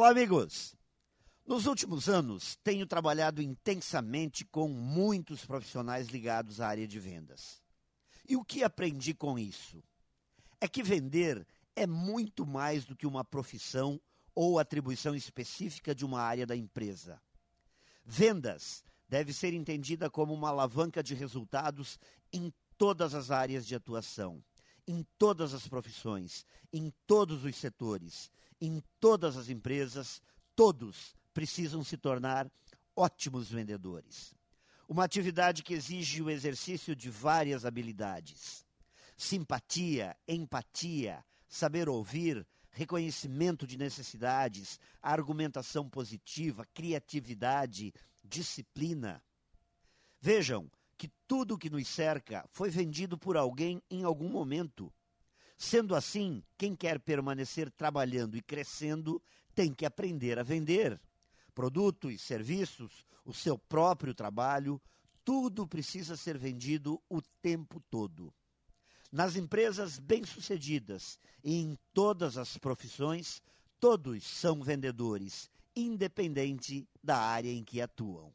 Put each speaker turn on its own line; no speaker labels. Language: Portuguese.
Olá, amigos! Nos últimos anos, tenho trabalhado intensamente com muitos profissionais ligados à área de vendas. E o que aprendi com isso? É que vender é muito mais do que uma profissão ou atribuição específica de uma área da empresa. Vendas deve ser entendida como uma alavanca de resultados em todas as áreas de atuação, em todas as profissões, em todos os setores, em todas as empresas, todos precisam se tornar ótimos vendedores. Uma atividade que exige o exercício de várias habilidades: simpatia, empatia, saber ouvir, reconhecimento de necessidades, argumentação positiva, criatividade, disciplina. Vejam tudo que nos cerca foi vendido por alguém em algum momento. Sendo assim, quem quer permanecer trabalhando e crescendo tem que aprender a vender produtos, serviços, o seu próprio trabalho, tudo precisa ser vendido o tempo todo. Nas empresas bem-sucedidas e em todas as profissões, todos são vendedores, independente da área em que atuam.